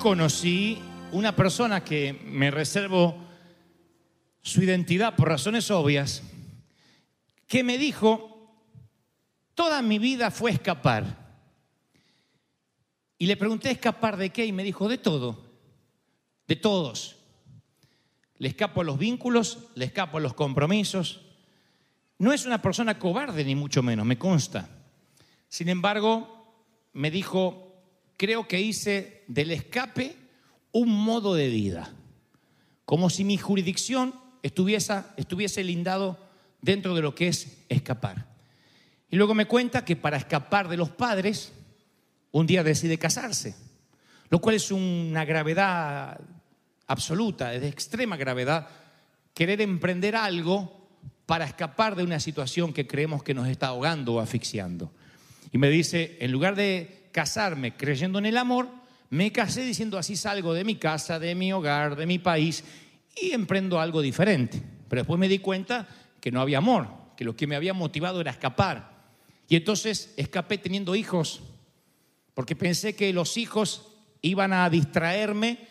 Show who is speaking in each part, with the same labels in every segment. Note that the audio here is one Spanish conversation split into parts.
Speaker 1: conocí una persona que me reservo su identidad por razones obvias, que me dijo, toda mi vida fue escapar. Y le pregunté, ¿escapar de qué? Y me dijo, de todo, de todos. Le escapo a los vínculos, le escapo a los compromisos. No es una persona cobarde, ni mucho menos, me consta. Sin embargo, me dijo, creo que hice del escape un modo de vida, como si mi jurisdicción estuviese, estuviese lindado dentro de lo que es escapar. Y luego me cuenta que para escapar de los padres, un día decide casarse, lo cual es una gravedad absoluta, es de extrema gravedad, querer emprender algo para escapar de una situación que creemos que nos está ahogando o asfixiando. Y me dice, en lugar de casarme creyendo en el amor, me casé diciendo así salgo de mi casa, de mi hogar, de mi país y emprendo algo diferente. Pero después me di cuenta que no había amor, que lo que me había motivado era escapar. Y entonces escapé teniendo hijos, porque pensé que los hijos iban a distraerme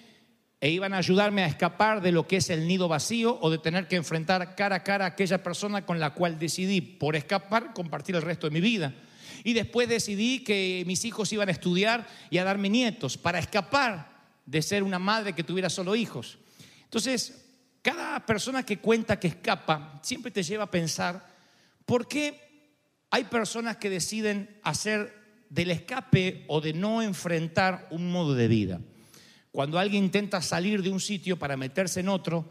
Speaker 1: e iban a ayudarme a escapar de lo que es el nido vacío o de tener que enfrentar cara a cara a aquella persona con la cual decidí, por escapar, compartir el resto de mi vida. Y después decidí que mis hijos iban a estudiar y a darme nietos para escapar de ser una madre que tuviera solo hijos. Entonces, cada persona que cuenta que escapa siempre te lleva a pensar por qué hay personas que deciden hacer del escape o de no enfrentar un modo de vida. Cuando alguien intenta salir de un sitio para meterse en otro,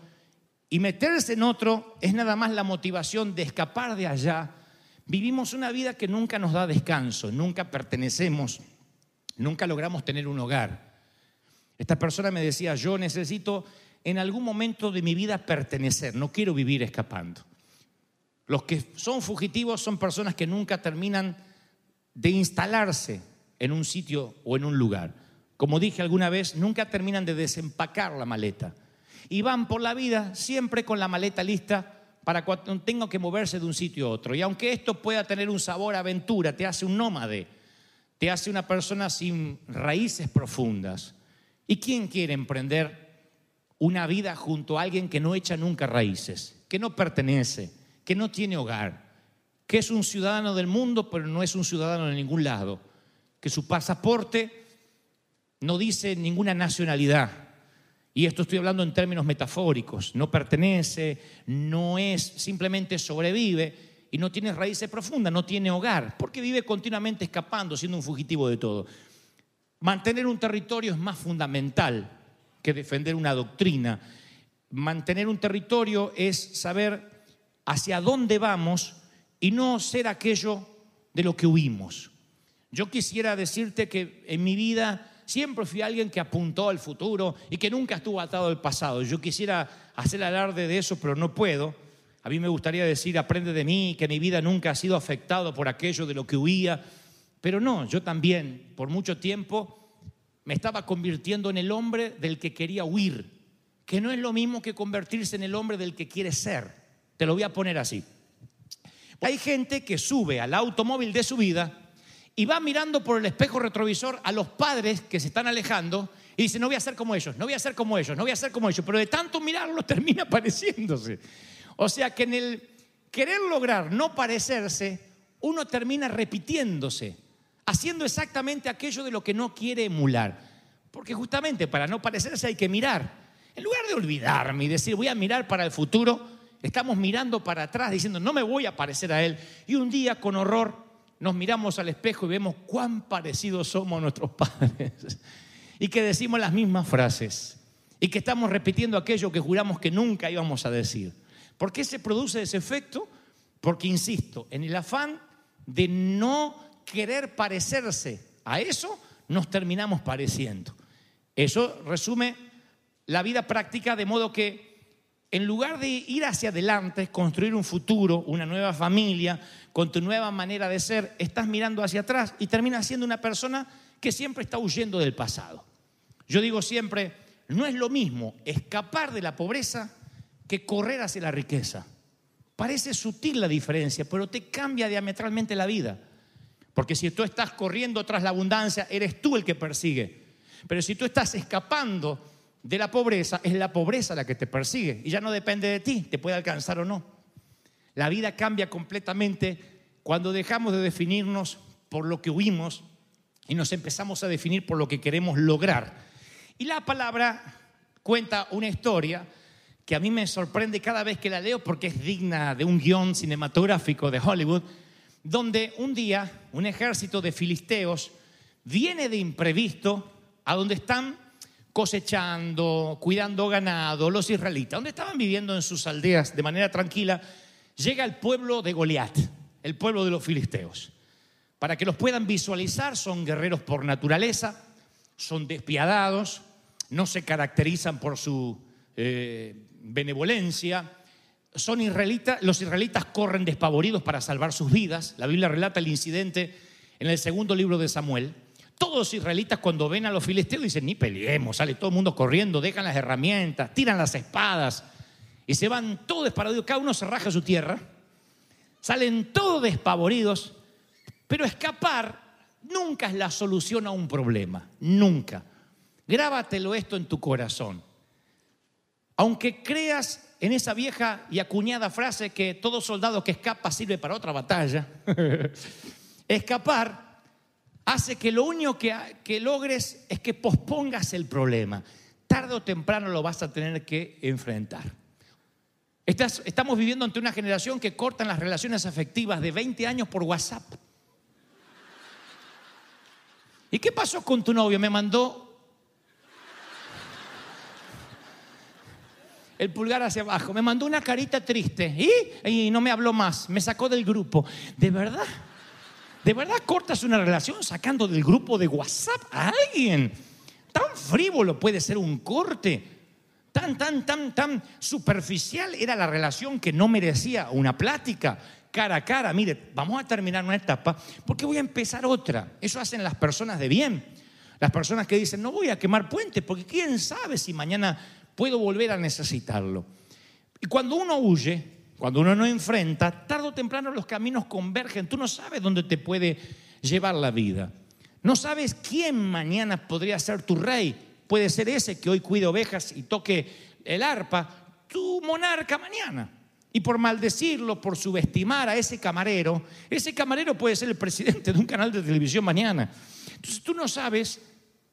Speaker 1: y meterse en otro es nada más la motivación de escapar de allá, vivimos una vida que nunca nos da descanso, nunca pertenecemos, nunca logramos tener un hogar. Esta persona me decía, yo necesito en algún momento de mi vida pertenecer, no quiero vivir escapando. Los que son fugitivos son personas que nunca terminan de instalarse en un sitio o en un lugar. Como dije alguna vez, nunca terminan de desempacar la maleta. Y van por la vida siempre con la maleta lista para cuando tengo que moverse de un sitio a otro. Y aunque esto pueda tener un sabor a aventura, te hace un nómade, te hace una persona sin raíces profundas. ¿Y quién quiere emprender una vida junto a alguien que no echa nunca raíces, que no pertenece, que no tiene hogar, que es un ciudadano del mundo, pero no es un ciudadano de ningún lado, que su pasaporte no dice ninguna nacionalidad? Y esto estoy hablando en términos metafóricos. No pertenece, no es, simplemente sobrevive y no tiene raíces profundas, no tiene hogar, porque vive continuamente escapando, siendo un fugitivo de todo. Mantener un territorio es más fundamental que defender una doctrina. Mantener un territorio es saber hacia dónde vamos y no ser aquello de lo que huimos. Yo quisiera decirte que en mi vida siempre fui alguien que apuntó al futuro y que nunca estuvo atado al pasado. Yo quisiera hacer alarde de eso, pero no puedo. A mí me gustaría decir, aprende de mí, que mi vida nunca ha sido afectado por aquello de lo que huía. Pero no, yo también, por mucho tiempo, me estaba convirtiendo en el hombre del que quería huir, que no es lo mismo que convertirse en el hombre del que quiere ser. Te lo voy a poner así. Hay gente que sube al automóvil de su vida y va mirando por el espejo retrovisor a los padres que se están alejando y dice, no voy a ser como ellos, no voy a ser como ellos, no voy a ser como ellos, pero de tanto mirarlos termina pareciéndose. O sea que en el querer lograr no parecerse, uno termina repitiéndose, haciendo exactamente aquello de lo que no quiere emular. Porque justamente para no parecerse hay que mirar. En lugar de olvidarme y decir voy a mirar para el futuro, estamos mirando para atrás diciendo no me voy a parecer a él. Y un día con horror nos miramos al espejo y vemos cuán parecidos somos a nuestros padres. Y que decimos las mismas frases. Y que estamos repitiendo aquello que juramos que nunca íbamos a decir. ¿Por qué se produce ese efecto? Porque, insisto, en el afán de no querer parecerse a eso, nos terminamos pareciendo. Eso resume la vida práctica de modo que en lugar de ir hacia adelante, construir un futuro, una nueva familia, con tu nueva manera de ser, estás mirando hacia atrás y terminas siendo una persona que siempre está huyendo del pasado. Yo digo siempre, no es lo mismo escapar de la pobreza que correr hacia la riqueza. Parece sutil la diferencia, pero te cambia diametralmente la vida. Porque si tú estás corriendo tras la abundancia, eres tú el que persigue. Pero si tú estás escapando de la pobreza, es la pobreza la que te persigue. Y ya no depende de ti, te puede alcanzar o no. La vida cambia completamente cuando dejamos de definirnos por lo que huimos y nos empezamos a definir por lo que queremos lograr. Y la palabra cuenta una historia que a mí me sorprende cada vez que la leo porque es digna de un guion cinematográfico de Hollywood, donde un día un ejército de filisteos viene de imprevisto a donde están cosechando, cuidando ganado, los israelitas, donde estaban viviendo en sus aldeas de manera tranquila, llega el pueblo de Goliat, el pueblo de los filisteos. Para que los puedan visualizar, son guerreros por naturaleza, son despiadados, no se caracterizan por su eh, benevolencia. Son israelitas, los israelitas corren despavoridos para salvar sus vidas. La Biblia relata el incidente en el segundo libro de Samuel. Todos los israelitas cuando ven a los filisteos dicen, ni peleemos, sale todo el mundo corriendo, dejan las herramientas, tiran las espadas y se van todos despavoridos, cada uno se raja su tierra, salen todos despavoridos, pero escapar nunca es la solución a un problema, nunca. Grábatelo esto en tu corazón. Aunque creas en esa vieja y acuñada frase que todo soldado que escapa sirve para otra batalla, escapar hace que lo único que, logres es que pospongas el problema. Tarde o temprano lo vas a tener que enfrentar. Estamos viviendo ante una generación que cortan las relaciones afectivas de 20 años por WhatsApp. ¿Y qué pasó con tu novio? Me mandó el pulgar hacia abajo. Me mandó una carita triste y, y no me habló más. Me sacó del grupo. ¿De verdad? ¿De verdad cortas una relación sacando del grupo de WhatsApp a alguien? Tan frívolo puede ser un corte. Tan, tan, tan, tan superficial era la relación que no merecía una plática cara a cara. Mire, vamos a terminar una etapa porque voy a empezar otra. Eso hacen las personas de bien. Las personas que dicen, no voy a quemar puentes porque quién sabe si mañana puedo volver a necesitarlo. Y cuando uno huye, cuando uno no enfrenta, tarde o temprano los caminos convergen. Tú no sabes dónde te puede llevar la vida. No sabes quién mañana podría ser tu rey. Puede ser ese que hoy cuide ovejas y toque el arpa, tu monarca mañana. Y por maldecirlo, por subestimar a ese camarero, ese camarero puede ser el presidente de un canal de televisión mañana. Entonces tú no sabes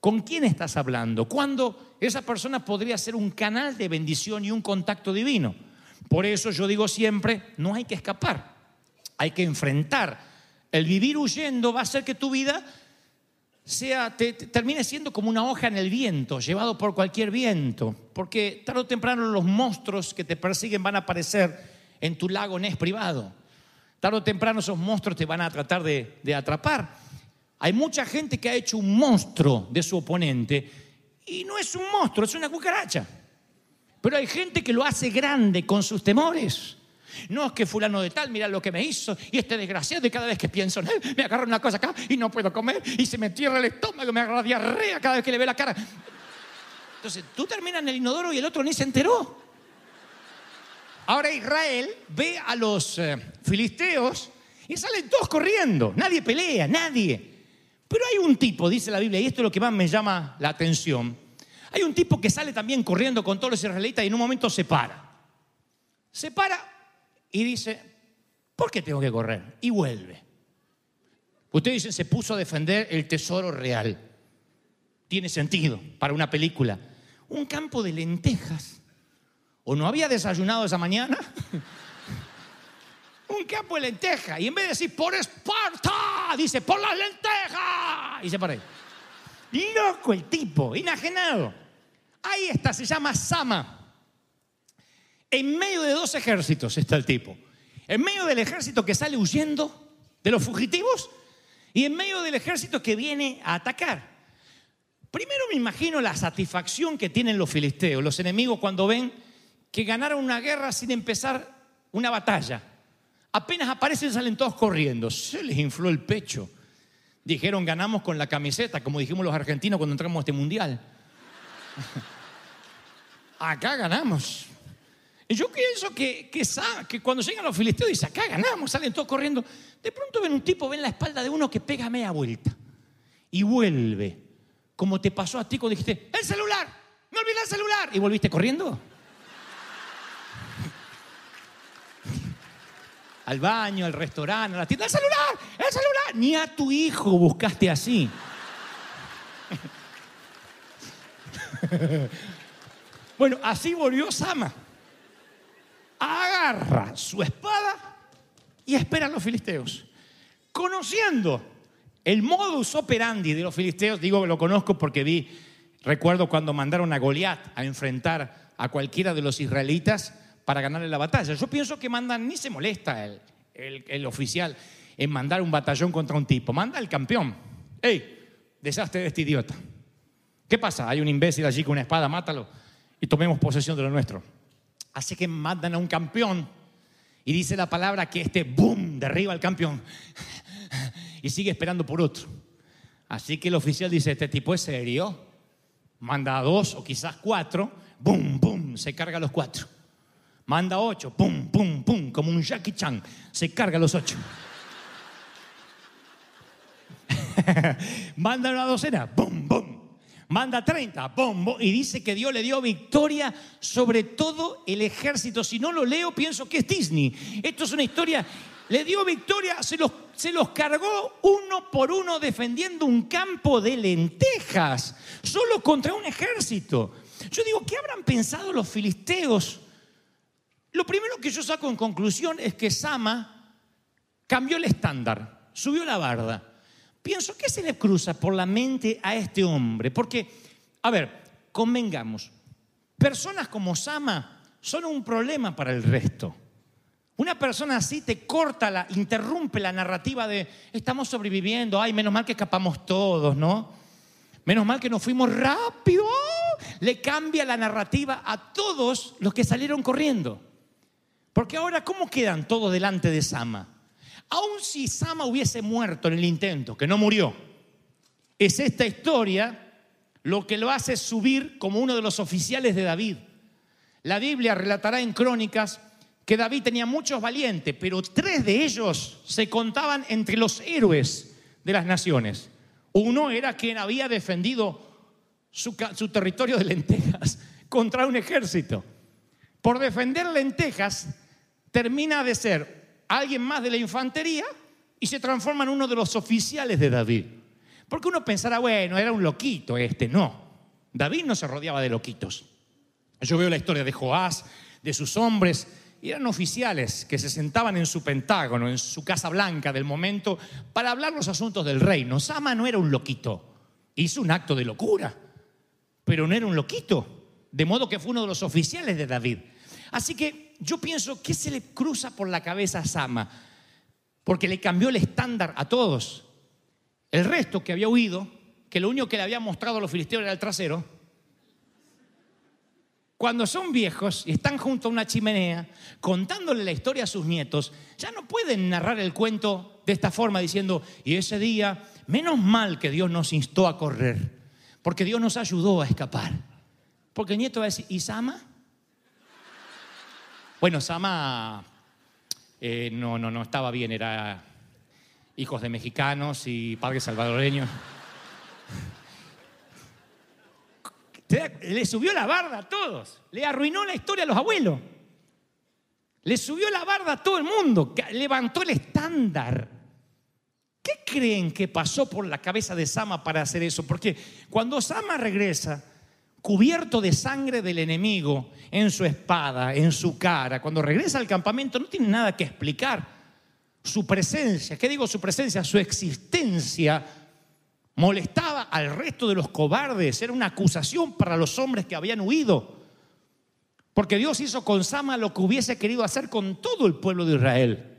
Speaker 1: ¿Con quién estás hablando? ¿Cuándo esa persona podría ser un canal de bendición y un contacto divino? Por eso yo digo siempre, no hay que escapar, hay que enfrentar. El vivir huyendo va a hacer que tu vida sea, te, termine siendo como una hoja en el viento, llevado por cualquier viento, porque tarde o temprano los monstruos que te persiguen van a aparecer en tu lago Ness privado. Tarde o temprano esos monstruos te van a tratar de atrapar. Hay mucha gente que ha hecho un monstruo de su oponente y no es un monstruo, es una cucaracha. Pero hay gente que lo hace grande con sus temores. No es que fulano de tal, mira lo que me hizo, y este desgraciado, y cada vez que pienso en él, me agarra una cosa acá y no puedo comer, y se me tierra el estómago, me agarra diarrea cada vez que le ve la cara. Entonces, tú terminas en el inodoro y el otro ni se enteró. Ahora Israel ve a los eh, filisteos y salen todos corriendo, nadie pelea, nadie. Pero hay un tipo, dice la Biblia, y esto es lo que más me llama la atención. Hay un tipo que sale también corriendo con todos los israelitas y en un momento se para. Se para y dice, ¿por qué tengo que correr? Y vuelve. Ustedes dicen, se puso a defender el tesoro real. Tiene sentido para una película. Un campo de lentejas. ¿O no había desayunado esa mañana? un campo de lentejas. Y en vez de decir, por Esparta, dice, por las lentejas. Y se para ahí. Loco el tipo, enajenado. Ahí está, se llama Sama. En medio de dos ejércitos está el tipo. En medio del ejército que sale huyendo de los fugitivos y en medio del ejército que viene a atacar. Primero me imagino la satisfacción que tienen los filisteos, los enemigos cuando ven que ganaron una guerra sin empezar una batalla. Apenas aparecen salen todos corriendo. Se les infló el pecho. Dijeron ganamos con la camiseta, como dijimos los argentinos cuando entramos a este mundial. Acá ganamos. Y yo pienso que, que, que, cuando llegan los filisteos dicen, acá ganamos, salen todos corriendo. De pronto ven un tipo, ven la espalda de uno que pega media vuelta y vuelve. Como te pasó a ti cuando dijiste, el celular, me olvidé el celular. Y volviste corriendo. al baño, al restaurante, a la tienda, el celular, el celular. Ni a tu hijo buscaste así. bueno, así volvió Sama agarra su espada y espera a los filisteos. Conociendo el modus operandi de los filisteos, digo que lo conozco porque vi, recuerdo cuando mandaron a Goliat a enfrentar a cualquiera de los israelitas para ganarle la batalla. Yo pienso que mandan, ni se molesta el, el oficial en mandar un batallón contra un tipo, manda al campeón. ¡Ey! Desastre de este idiota. ¿Qué pasa? Hay un imbécil allí con una espada, mátalo y tomemos posesión de lo nuestro. Así que mandan a un campeón y dice la palabra que este boom derriba al campeón y sigue esperando por otro. Así que el oficial dice, este tipo es serio, manda a dos o quizás cuatro, boom, boom, se carga a los cuatro. Manda ocho, pum, pum, pum, como un Jackie Chan, se carga a los ocho. manda una docena, boom, boom, manda 30, bombo, y dice que Dios le dio victoria sobre todo el ejército. Si no lo leo, pienso que es Disney. Esto es una historia, le dio victoria, se los, se los cargó uno por uno defendiendo un campo de lentejas, solo contra un ejército. Yo digo, ¿qué habrán pensado los filisteos? Lo primero que yo saco en conclusión es que Sama cambió el estándar, subió la barda pienso, ¿qué se le cruza por la mente a este hombre? Porque, a ver, convengamos, personas como Sama son un problema para el resto. Una persona así te corta, la, interrumpe la narrativa de estamos sobreviviendo, ay, menos mal que escapamos todos, ¿no? Menos mal que nos fuimos rápido. Le cambia la narrativa a todos los que salieron corriendo. Porque ahora, ¿cómo quedan todos delante de Sama? Aun si Sama hubiese muerto en el intento, que no murió, es esta historia lo que lo hace subir como uno de los oficiales de David. La Biblia relatará en crónicas que David tenía muchos valientes, pero tres de ellos se contaban entre los héroes de las naciones. Uno era quien había defendido su, su territorio de lentejas contra un ejército. Por defender lentejas, termina de ser alguien más de la infantería y se transforma en uno de los oficiales de David. Porque uno pensará, bueno, era un loquito este. No, David no se rodeaba de loquitos. Yo veo la historia de Joás, de sus hombres, y eran oficiales que se sentaban en su pentágono, en su casa blanca del momento, para hablar los asuntos del reino. Sama no era un loquito, hizo un acto de locura, pero no era un loquito, de modo que fue uno de los oficiales de David. Así que yo pienso, ¿qué se le cruza por la cabeza a Sama? Porque le cambió el estándar a todos. El resto que había huido, que lo único que le había mostrado a los filisteos era el trasero, cuando son viejos y están junto a una chimenea contándole la historia a sus nietos, ya no pueden narrar el cuento de esta forma diciendo, y ese día, menos mal que Dios nos instó a correr, porque Dios nos ayudó a escapar. Porque el nieto va a decir, ¿y Sama? Bueno, Sama eh, no, no, no estaba bien, era hijos de mexicanos y padres salvadoreños. Le subió la barda a todos, le arruinó la historia a los abuelos. Le subió la barda a todo el mundo, levantó el estándar. ¿Qué creen que pasó por la cabeza de Sama para hacer eso? Porque cuando Sama regresa, cubierto de sangre del enemigo en su espada, en su cara, cuando regresa al campamento no tiene nada que explicar. Su presencia, ¿qué digo su presencia? Su existencia molestaba al resto de los cobardes, era una acusación para los hombres que habían huido. Porque Dios hizo con Sama lo que hubiese querido hacer con todo el pueblo de Israel.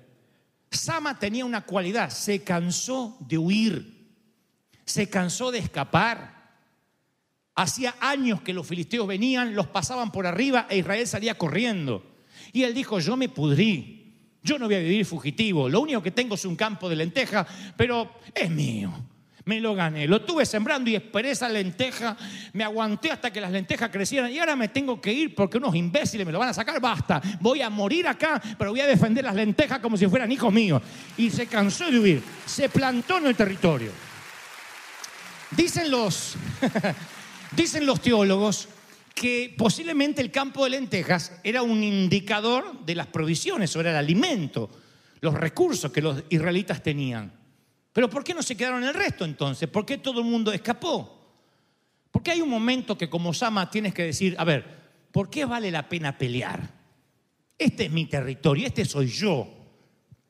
Speaker 1: Sama tenía una cualidad, se cansó de huir, se cansó de escapar. Hacía años que los filisteos venían, los pasaban por arriba e Israel salía corriendo. Y él dijo, yo me pudrí, yo no voy a vivir fugitivo, lo único que tengo es un campo de lenteja, pero es mío. Me lo gané, lo tuve sembrando y esperé esa lenteja, me aguanté hasta que las lentejas crecieran y ahora me tengo que ir porque unos imbéciles me lo van a sacar, basta, voy a morir acá, pero voy a defender las lentejas como si fueran hijos míos. Y se cansó de huir, se plantó en el territorio. Dicen los, dicen los teólogos que posiblemente el campo de lentejas era un indicador de las provisiones, o era el alimento, los recursos que los israelitas tenían. Pero ¿por qué no se quedaron el resto entonces? ¿Por qué todo el mundo escapó? Porque hay un momento que como Sama tienes que decir, a ver, ¿por qué vale la pena pelear? Este es mi territorio, este soy yo.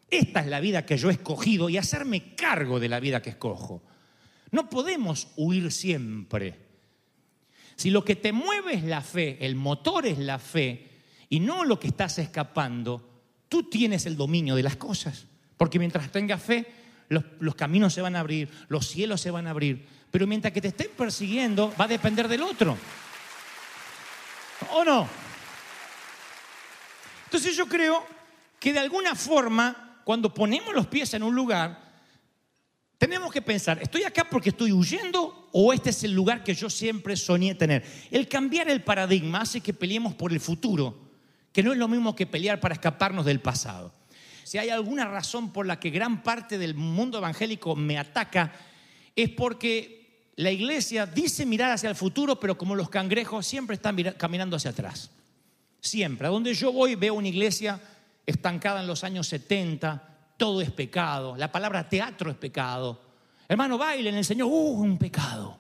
Speaker 1: Esta es la vida que yo he escogido y hacerme cargo de la vida que escojo. No podemos huir siempre. Si lo que te mueve es la fe, el motor es la fe, y no lo que estás escapando, tú tienes el dominio de las cosas. Porque mientras tengas fe, los, los caminos se van a abrir, los cielos se van a abrir. Pero mientras que te estén persiguiendo, va a depender del otro. ¿O no? Entonces yo creo que de alguna forma, cuando ponemos los pies en un lugar, tenemos que pensar, ¿estoy acá porque estoy huyendo o este es el lugar que yo siempre soñé tener? El cambiar el paradigma hace que peleemos por el futuro, que no es lo mismo que pelear para escaparnos del pasado. Si hay alguna razón por la que gran parte del mundo evangélico me ataca, es porque la iglesia dice mirar hacia el futuro, pero como los cangrejos siempre están caminando hacia atrás. Siempre. A donde yo voy veo una iglesia estancada en los años 70, todo es pecado, la palabra teatro es pecado. Hermano, baile en el Señor, uh, un pecado.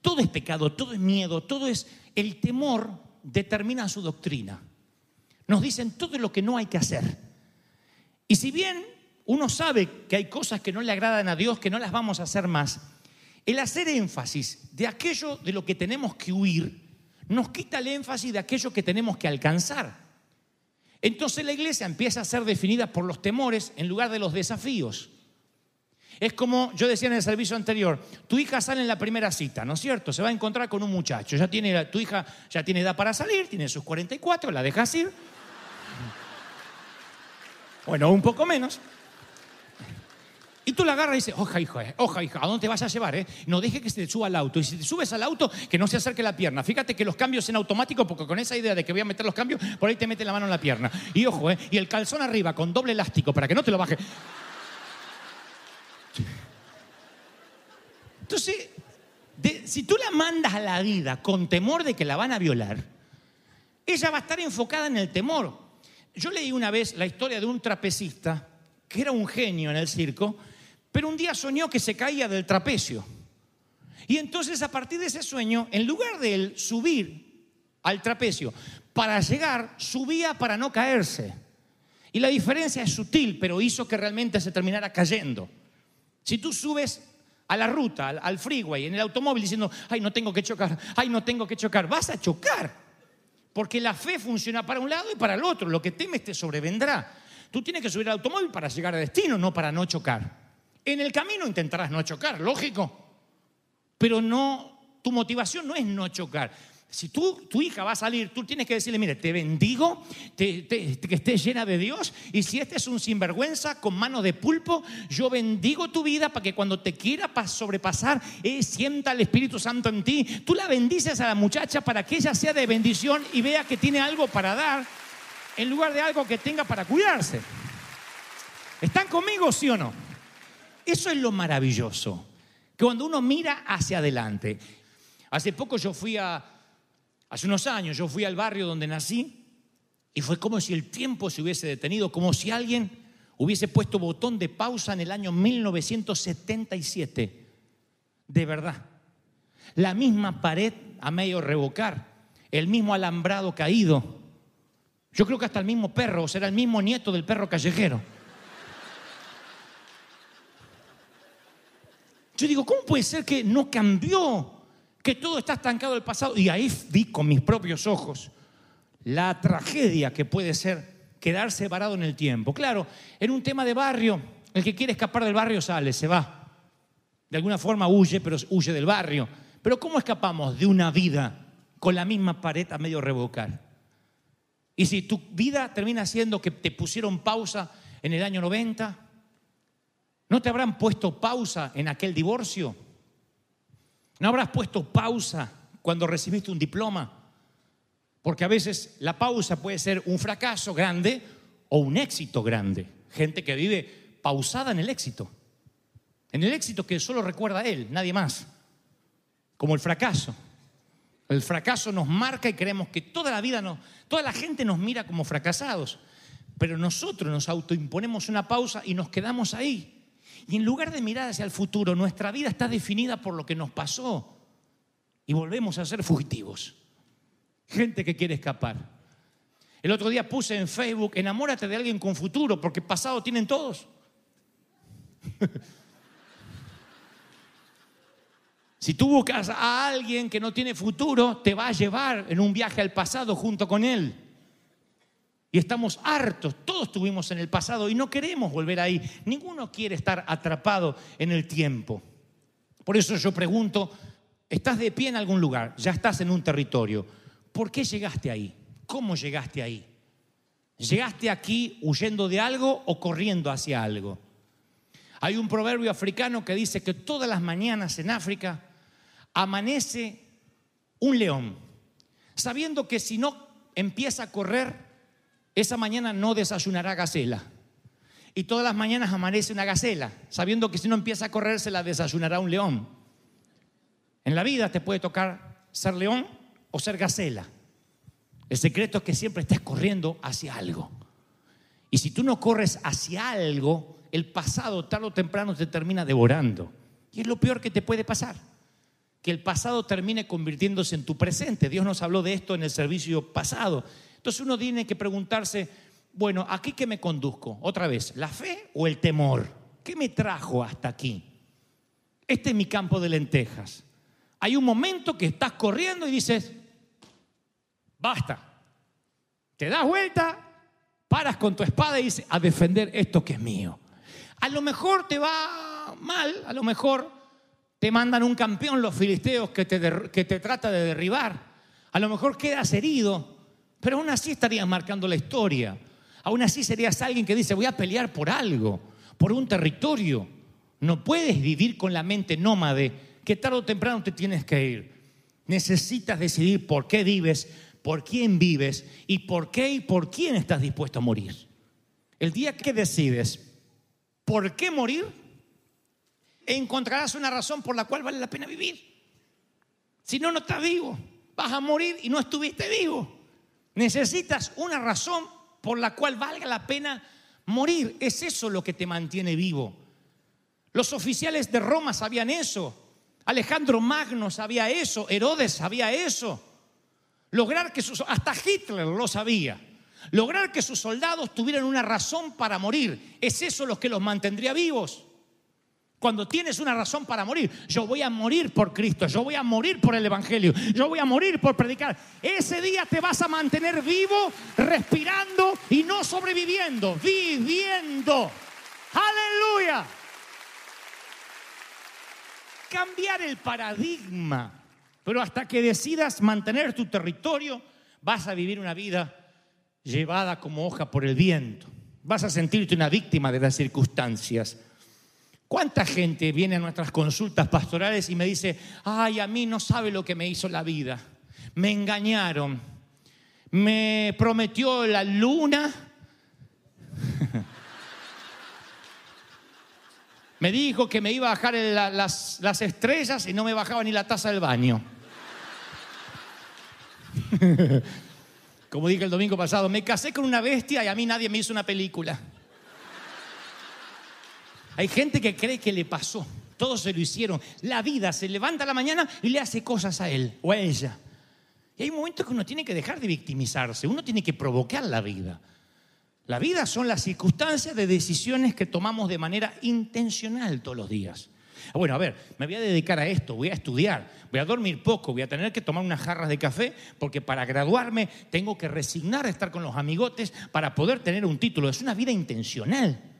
Speaker 1: Todo es pecado, todo es miedo, todo es el temor determina su doctrina. Nos dicen todo lo que no hay que hacer. Y si bien uno sabe que hay cosas que no le agradan a Dios, que no las vamos a hacer más, el hacer énfasis de aquello de lo que tenemos que huir nos quita el énfasis de aquello que tenemos que alcanzar. Entonces la iglesia empieza a ser definida por los temores en lugar de los desafíos. Es como yo decía en el servicio anterior, tu hija sale en la primera cita, ¿no es cierto? Se va a encontrar con un muchacho, ya tiene, tu hija ya tiene edad para salir, tiene sus 44, la dejas ir. Bueno, un poco menos. Y tú la agarras y dices, oja hija, eh, oja hija, ¿a dónde te vas a llevar? Eh? No deje que se te suba al auto. Y si te subes al auto, que no se acerque la pierna. Fíjate que los cambios en automático, porque con esa idea de que voy a meter los cambios, por ahí te mete la mano en la pierna. Y ojo, eh, y el calzón arriba con doble elástico para que no te lo baje. Entonces, si tú la mandas a la vida con temor de que la van a violar, ella va a estar enfocada en el temor. Yo leí una vez la historia de un trapecista que era un genio en el circo, pero un día soñó que se caía del trapecio. Y entonces a partir de ese sueño, en lugar de él subir al trapecio para llegar, subía para no caerse. Y la diferencia es sutil, pero hizo que realmente se terminara cayendo. Si tú subes a la ruta, al, freeway, en el automóvil diciendo, ay, no tengo que chocar, ay, no tengo que chocar, vas a chocar. Porque la fe funciona para un lado y para el otro. Lo que temes te sobrevendrá. Tú tienes que subir al automóvil para llegar a destino, no para no chocar. En el camino intentarás no chocar, lógico. Pero no, tu motivación no es no chocar. Si tú, tu hija va a salir, tú tienes que decirle, mire, te bendigo, te- que estés llena de Dios, y si este es un sinvergüenza con mano de pulpo, yo bendigo tu vida para que cuando te quiera pas- sobrepasar, eh, sienta el Espíritu Santo en ti. Tú la bendices a la muchacha para que ella sea de bendición y vea que tiene algo para dar, en lugar de algo que tenga para cuidarse. ¿Están conmigo, sí o no? Eso es lo maravilloso, que cuando uno mira hacia adelante. Hace poco yo fui a, hace unos años, yo fui al barrio donde nací Y fue como si el tiempo se hubiese detenido, como si alguien hubiese puesto botón de pausa en el año 1977. De verdad. La misma pared a medio revocar, el mismo alambrado caído. Yo creo que hasta el mismo perro, o será el mismo nieto del perro callejero. Yo digo, ¿cómo puede ser que no cambió? Que todo está estancado del pasado. Y ahí vi con mis propios ojos la tragedia que puede ser quedarse varado en el tiempo. Claro, en un tema de barrio, el que quiere escapar del barrio sale, se va. De alguna forma huye, pero huye del barrio. Pero ¿cómo escapamos de una vida con la misma pared a medio revocar? Y si tu vida termina siendo que te pusieron pausa en el año 90, ¿no te habrán puesto pausa en aquel divorcio? ¿No habrás puesto pausa cuando recibiste un diploma? Porque a veces la pausa puede ser un fracaso grande o un éxito grande. Gente que vive pausada en el éxito. En el éxito que solo recuerda él, nadie más como el fracaso. El fracaso nos marca y creemos que toda la vida, nos, toda la gente nos mira como fracasados, pero nosotros nos autoimponemos una pausa y nos quedamos ahí. Y en lugar de mirar hacia el futuro, nuestra vida está definida por lo que nos pasó y volvemos a ser fugitivos. Gente que quiere escapar. El otro día puse en Facebook, enamórate de alguien con futuro, porque pasado tienen todos. Si tú buscas a alguien que no tiene futuro, te va a llevar en un viaje al pasado junto con él. Y estamos hartos, todos estuvimos en el pasado y no queremos volver ahí. Ninguno quiere estar atrapado en el tiempo. Por eso yo pregunto, ¿estás de pie en algún lugar? Ya estás en un territorio. ¿Por qué llegaste ahí? ¿Cómo llegaste ahí? ¿Llegaste aquí huyendo de algo o corriendo hacia algo? Hay un proverbio africano que dice que todas las mañanas en África amanece un león, sabiendo que si no empieza a correr, esa mañana no desayunará gacela. Y todas las mañanas amanece una gacela, sabiendo que si no empieza a correr, se la desayunará un león. En la vida te puede tocar ser león o ser gacela. El secreto es que siempre estés corriendo hacia algo. Y si tú no corres hacia algo, el pasado tarde o temprano te termina devorando. Y es lo peor que te puede pasar que el pasado termine convirtiéndose en tu presente. Dios nos habló de esto en el servicio pasado. Entonces uno tiene que preguntarse, bueno, ¿aquí qué me conduzco? Otra vez, ¿la fe o el temor? ¿Qué me trajo hasta aquí? Este es mi campo de lentejas. Hay un momento que estás corriendo y dices, basta. Te das vuelta, paras con tu espada y dices, a defender esto que es mío. A lo mejor te va mal, a lo mejor te mandan un campeón los filisteos que te, que te trata de derribar. A lo mejor quedas herido, pero aún así estarías marcando la historia. Aún así serías alguien que dice, voy a pelear por algo, por un territorio. No puedes vivir con la mente nómade, que tarde o temprano te tienes que ir. Necesitas decidir por qué vives, por quién vives y por qué y por quién estás dispuesto a morir. El día que decides por qué morir, encontrarás una razón por la cual vale la pena vivir. Si no, no estás vivo. Vas a morir y no estuviste vivo. Necesitas una razón por la cual valga la pena morir. Es eso lo que te mantiene vivo. Los oficiales de Roma sabían eso. Alejandro Magno sabía eso. Herodes sabía eso. Lograr que sus, hasta Hitler lo sabía. Lograr que sus soldados tuvieran una razón para morir. Es eso lo que los mantendría vivos. Cuando tienes una razón para morir, yo voy a morir por Cristo, yo voy a morir por el Evangelio, yo voy a morir por predicar. Ese día te vas a mantener vivo, respirando y no sobreviviendo, viviendo. Aleluya. Cambiar el paradigma. Pero hasta que decidas mantener tu territorio, vas a vivir una vida llevada como hoja por el viento. Vas a sentirte una víctima de las circunstancias. ¿Cuánta gente viene a nuestras consultas pastorales y me dice, ay, a mí no sabe lo que me hizo la vida? Me engañaron. Me prometió la luna. me dijo que me iba a bajar las, las estrellas y no me bajaba ni la taza del baño. Como dije el domingo pasado, me casé con una bestia y a mí nadie me hizo una película. Hay gente que cree que le pasó. Todos se lo hicieron. La vida se levanta a la mañana y le hace cosas a él o a ella. Y hay momentos que uno tiene que dejar de victimizarse. Uno tiene que provocar la vida. La vida son las circunstancias de decisiones que tomamos de manera intencional todos los días. Bueno, a ver, me voy a dedicar a esto, voy a estudiar, voy a dormir poco, voy a tener que tomar unas jarras de café porque para graduarme tengo que resignar a estar con los amigotes para poder tener un título. Es una vida intencional.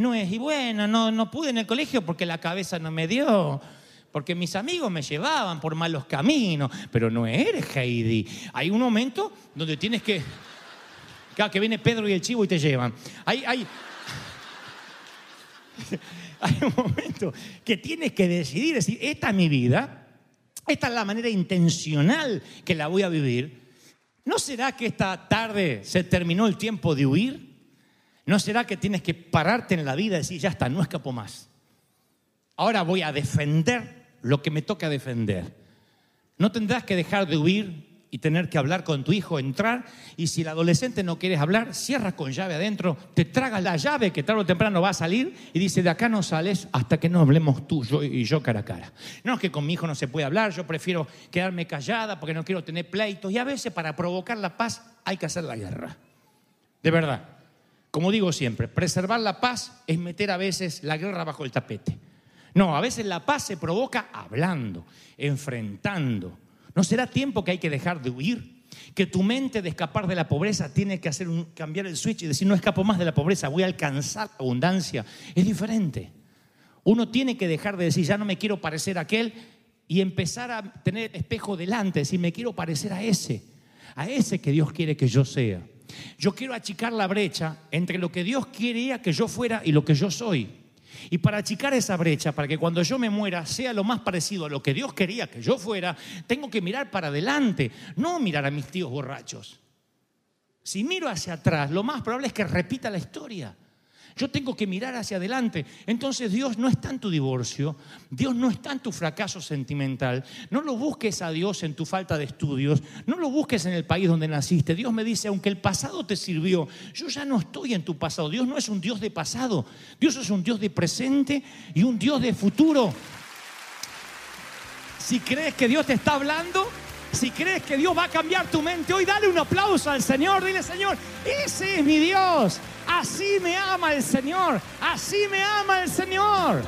Speaker 1: No es, y bueno, no, no pude en el colegio porque la cabeza no me dio, porque mis amigos me llevaban por malos caminos, pero no eres Heidi. Hay un momento donde tienes que... Cada que viene Pedro y el chivo y te llevan. Hay, hay, hay un momento que tienes que decidir, decir, esta es mi vida, esta es la manera intencional que la voy a vivir. ¿No será que esta tarde se terminó el tiempo de huir? ¿No será que tienes que pararte en la vida y decir, ya está, no escapo más? Ahora voy a defender lo que me toca defender. No tendrás que dejar de huir y tener que hablar con tu hijo, entrar, y si el adolescente no quieres hablar, cierras con llave adentro, te tragas la llave que tarde o temprano va a salir y dice, de acá no sales hasta que no hablemos tú yo y yo cara a cara. No es que con mi hijo no se puede hablar, yo prefiero quedarme callada porque no quiero tener pleitos, y a veces para provocar la paz hay que hacer la guerra. De verdad. Como digo siempre, preservar la paz es meter a veces la guerra bajo el tapete. No, a veces la paz se provoca hablando, enfrentando. ¿No será tiempo que hay que dejar de huir? Que tu mente de escapar de la pobreza tiene que hacer un, cambiar el switch y decir, no escapo más de la pobreza, voy a alcanzar abundancia. Es diferente. Uno tiene que dejar de decir, ya no me quiero parecer a aquel y empezar a tener espejo delante, decir, me quiero parecer a ese, a ese que Dios quiere que yo sea. Yo quiero achicar la brecha entre lo que Dios quería que yo fuera y lo que yo soy. Y para achicar esa brecha, para que cuando yo me muera sea lo más parecido a lo que Dios quería que yo fuera, tengo que mirar para adelante, no mirar a mis tíos borrachos. Si miro hacia atrás, lo más probable es que repita la historia. Yo tengo que mirar hacia adelante. Entonces Dios no está en tu divorcio, Dios no está en tu fracaso sentimental. No lo busques a Dios en tu falta de estudios, no lo busques en el país donde naciste. Dios me dice, aunque el pasado te sirvió, yo ya no estoy en tu pasado. Dios no es un Dios de pasado, Dios es un Dios de presente y un Dios de futuro. Si crees que Dios te está hablando, si crees que Dios va a cambiar tu mente, hoy dale un aplauso al Señor. Dile, Señor, ese es mi Dios. Así me ama el Señor. Así me ama el Señor.